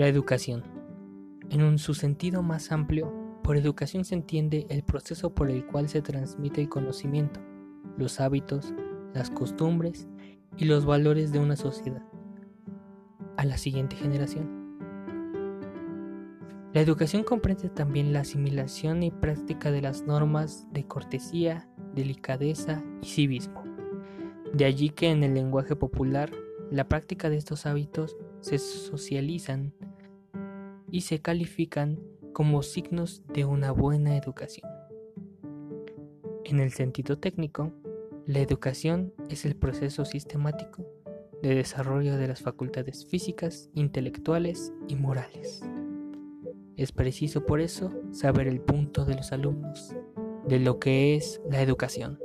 La educación. En su sentido más amplio, por educación se entiende el proceso por el cual se transmite el conocimiento, los hábitos, las costumbres y los valores de una sociedad a la siguiente generación. La educación comprende también la asimilación y práctica de las normas de cortesía, delicadeza y civismo. De allí que en el lenguaje popular la práctica de estos hábitos se socializan y se califican como signos de una buena educación. En el sentido técnico, la educación es el proceso sistemático de desarrollo de las facultades físicas, intelectuales y morales. Es preciso por eso saber el punto de los alumnos de lo que es la educación.